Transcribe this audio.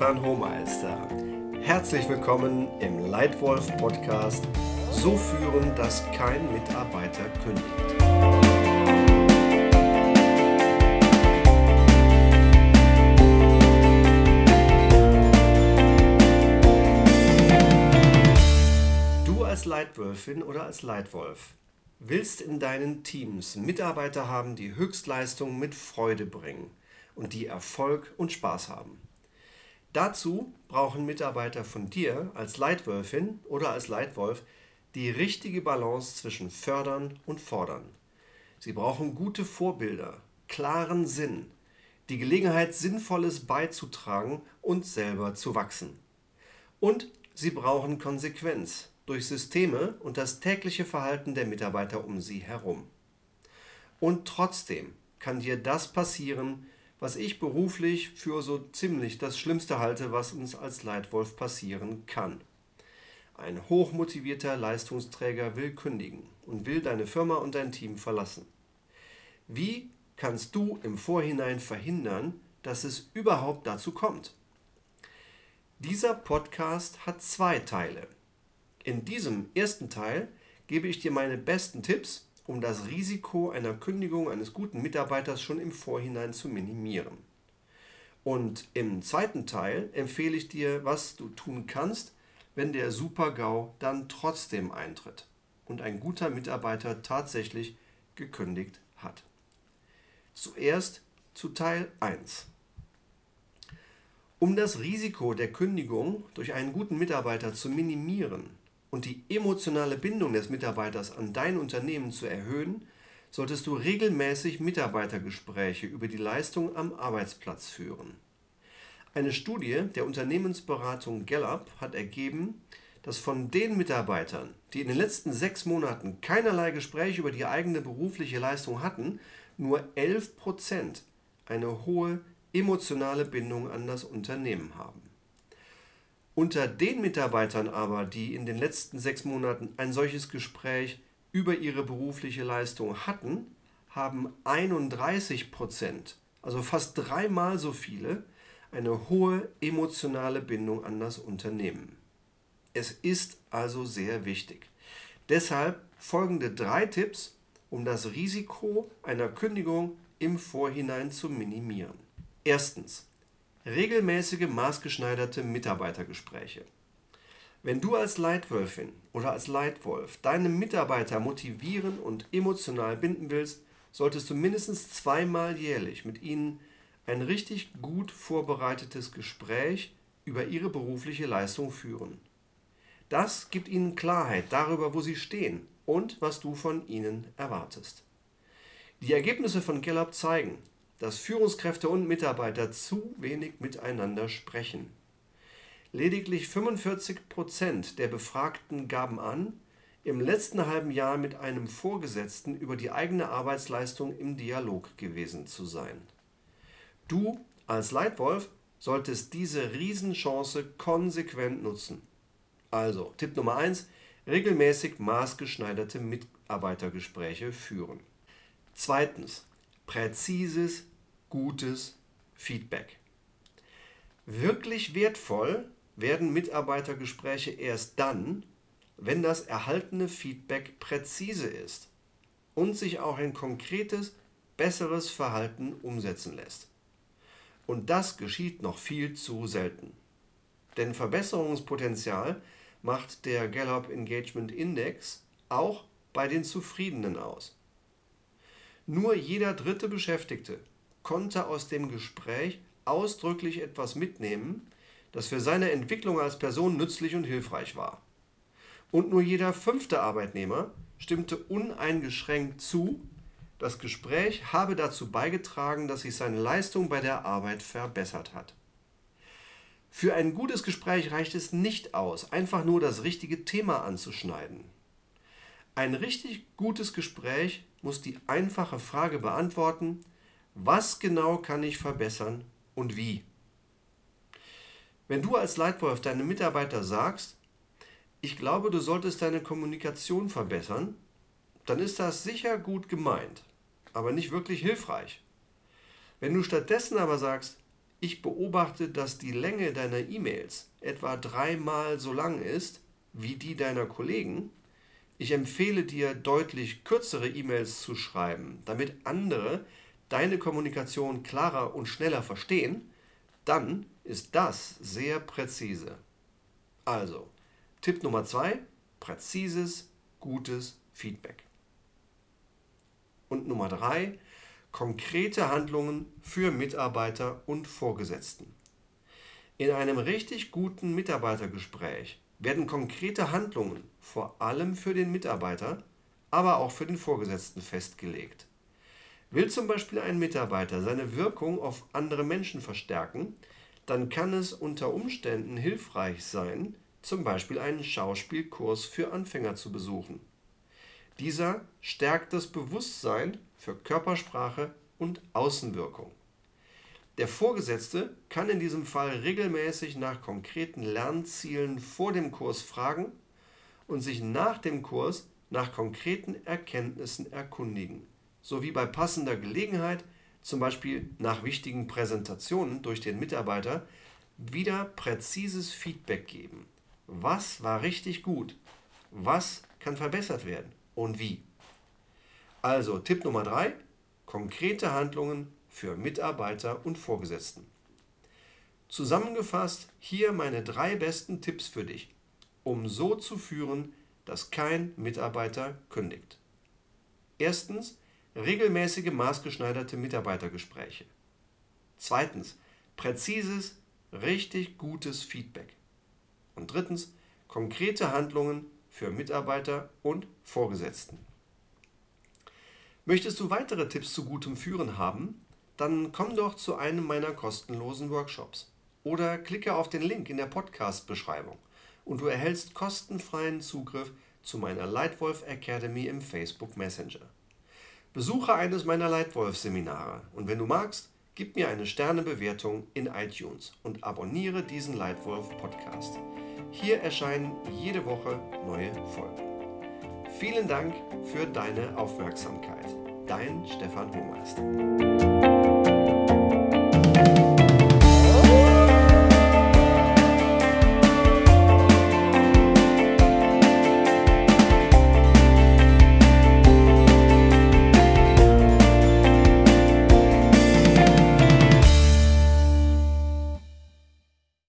Stefan Hohmeister. Herzlich willkommen im Leitwolf Podcast So führen, dass kein Mitarbeiter kündigt. Du als Leitwölfin oder als Leitwolf willst in deinen Teams Mitarbeiter haben, die Höchstleistung mit Freude bringen und die Erfolg und Spaß haben. Dazu brauchen Mitarbeiter von dir als Leitwölfin oder als Leitwolf die richtige Balance zwischen fördern und fordern. Sie brauchen gute Vorbilder, klaren Sinn, die Gelegenheit, Sinnvolles beizutragen und selber zu wachsen. Und sie brauchen Konsequenz durch Systeme und das tägliche Verhalten der Mitarbeiter um sie herum. Und trotzdem kann dir das passieren, was ich beruflich für so ziemlich das Schlimmste halte, was uns als Leitwolf passieren kann. Ein hochmotivierter Leistungsträger will kündigen und will deine Firma und dein Team verlassen. Wie kannst du im Vorhinein verhindern, dass es überhaupt dazu kommt? Dieser Podcast hat zwei Teile. In diesem ersten Teil gebe ich dir meine besten Tipps um das Risiko einer Kündigung eines guten Mitarbeiters schon im Vorhinein zu minimieren. Und im zweiten Teil empfehle ich dir, was du tun kannst, wenn der Super-GAU dann trotzdem eintritt und ein guter Mitarbeiter tatsächlich gekündigt hat. Zuerst zu Teil 1. Um das Risiko der Kündigung durch einen guten Mitarbeiter zu minimieren, und die emotionale Bindung des Mitarbeiters an dein Unternehmen zu erhöhen, solltest du regelmäßig Mitarbeitergespräche über die Leistung am Arbeitsplatz führen. Eine Studie der Unternehmensberatung Gallup hat ergeben, dass von den Mitarbeitern, die in den letzten sechs Monaten keinerlei Gespräche über die eigene berufliche Leistung hatten, nur 11 Prozent eine hohe emotionale Bindung an das Unternehmen haben. Unter den Mitarbeitern aber, die in den letzten sechs Monaten ein solches Gespräch über ihre berufliche Leistung hatten, haben 31 Prozent, also fast dreimal so viele, eine hohe emotionale Bindung an das Unternehmen. Es ist also sehr wichtig. Deshalb folgende drei Tipps, um das Risiko einer Kündigung im Vorhinein zu minimieren. Erstens. Regelmäßige maßgeschneiderte Mitarbeitergespräche. Wenn du als Leitwölfin oder als Leitwolf deine Mitarbeiter motivieren und emotional binden willst, solltest du mindestens zweimal jährlich mit ihnen ein richtig gut vorbereitetes Gespräch über ihre berufliche Leistung führen. Das gibt ihnen Klarheit darüber, wo sie stehen und was du von ihnen erwartest. Die Ergebnisse von Gallup zeigen, dass Führungskräfte und Mitarbeiter zu wenig miteinander sprechen. Lediglich 45 Prozent der Befragten gaben an, im letzten halben Jahr mit einem Vorgesetzten über die eigene Arbeitsleistung im Dialog gewesen zu sein. Du als Leitwolf solltest diese Riesenchance konsequent nutzen. Also, Tipp Nummer 1, regelmäßig maßgeschneiderte Mitarbeitergespräche führen. Zweitens, präzises gutes Feedback. Wirklich wertvoll werden Mitarbeitergespräche erst dann, wenn das erhaltene Feedback präzise ist und sich auch ein konkretes, besseres Verhalten umsetzen lässt. Und das geschieht noch viel zu selten. Denn Verbesserungspotenzial macht der Gallup Engagement Index auch bei den Zufriedenen aus. Nur jeder dritte Beschäftigte konnte aus dem Gespräch ausdrücklich etwas mitnehmen, das für seine Entwicklung als Person nützlich und hilfreich war. Und nur jeder fünfte Arbeitnehmer stimmte uneingeschränkt zu, das Gespräch habe dazu beigetragen, dass sich seine Leistung bei der Arbeit verbessert hat. Für ein gutes Gespräch reicht es nicht aus, einfach nur das richtige Thema anzuschneiden. Ein richtig gutes Gespräch muss die einfache Frage beantworten, was genau kann ich verbessern und wie? Wenn du als Leitwolf deinem Mitarbeiter sagst, ich glaube, du solltest deine Kommunikation verbessern, dann ist das sicher gut gemeint, aber nicht wirklich hilfreich. Wenn du stattdessen aber sagst, Ich beobachte, dass die Länge deiner E-Mails etwa dreimal so lang ist wie die deiner Kollegen. Ich empfehle dir, deutlich kürzere E-Mails zu schreiben, damit andere deine Kommunikation klarer und schneller verstehen. Dann ist das sehr präzise. Also, Tipp Nummer zwei: präzises, gutes Feedback. Und Nummer drei, konkrete Handlungen für Mitarbeiter und Vorgesetzten. In einem richtig guten Mitarbeitergespräch werden konkrete Handlungen vor allem für den Mitarbeiter, aber auch für den Vorgesetzten festgelegt. Will zum Beispiel ein Mitarbeiter seine Wirkung auf andere Menschen verstärken, dann kann es unter Umständen hilfreich sein, zum Beispiel einen Schauspielkurs für Anfänger zu besuchen. Dieser stärkt das Bewusstsein für Körpersprache und Außenwirkung. Der Vorgesetzte kann in diesem Fall regelmäßig nach konkreten Lernzielen vor dem Kurs fragen und sich nach dem Kurs nach konkreten Erkenntnissen erkundigen, sowie bei passender Gelegenheit, zum Beispiel nach wichtigen Präsentationen durch den Mitarbeiter, wieder präzises Feedback geben. Was war richtig gut? Was kann verbessert werden? und wie. Also Tipp Nummer drei: konkrete Handlungen für Mitarbeiter und Vorgesetzten. Zusammengefasst hier meine drei besten Tipps für dich, um so zu führen, dass kein Mitarbeiter kündigt. Erstens, regelmäßige maßgeschneiderte Mitarbeitergespräche. Zweitens, präzises, richtig gutes Feedback. Und drittens, konkrete Handlungen für Mitarbeiter und Vorgesetzten. Möchtest du weitere Tipps zu gutem Führen haben? Dann komm doch zu einem meiner kostenlosen Workshops oder klicke auf den Link in der Podcast-Beschreibung und du erhältst kostenfreien Zugriff zu meiner Lightwolf Academy im Facebook Messenger. Besuche eines meiner Lightwolf-Seminare und wenn du magst, gib mir eine Sternebewertung in iTunes und abonniere diesen Lightwolf Podcast. Hier erscheinen jede Woche neue Folgen. Vielen Dank für deine Aufmerksamkeit. Dein Stefan Hohmeister.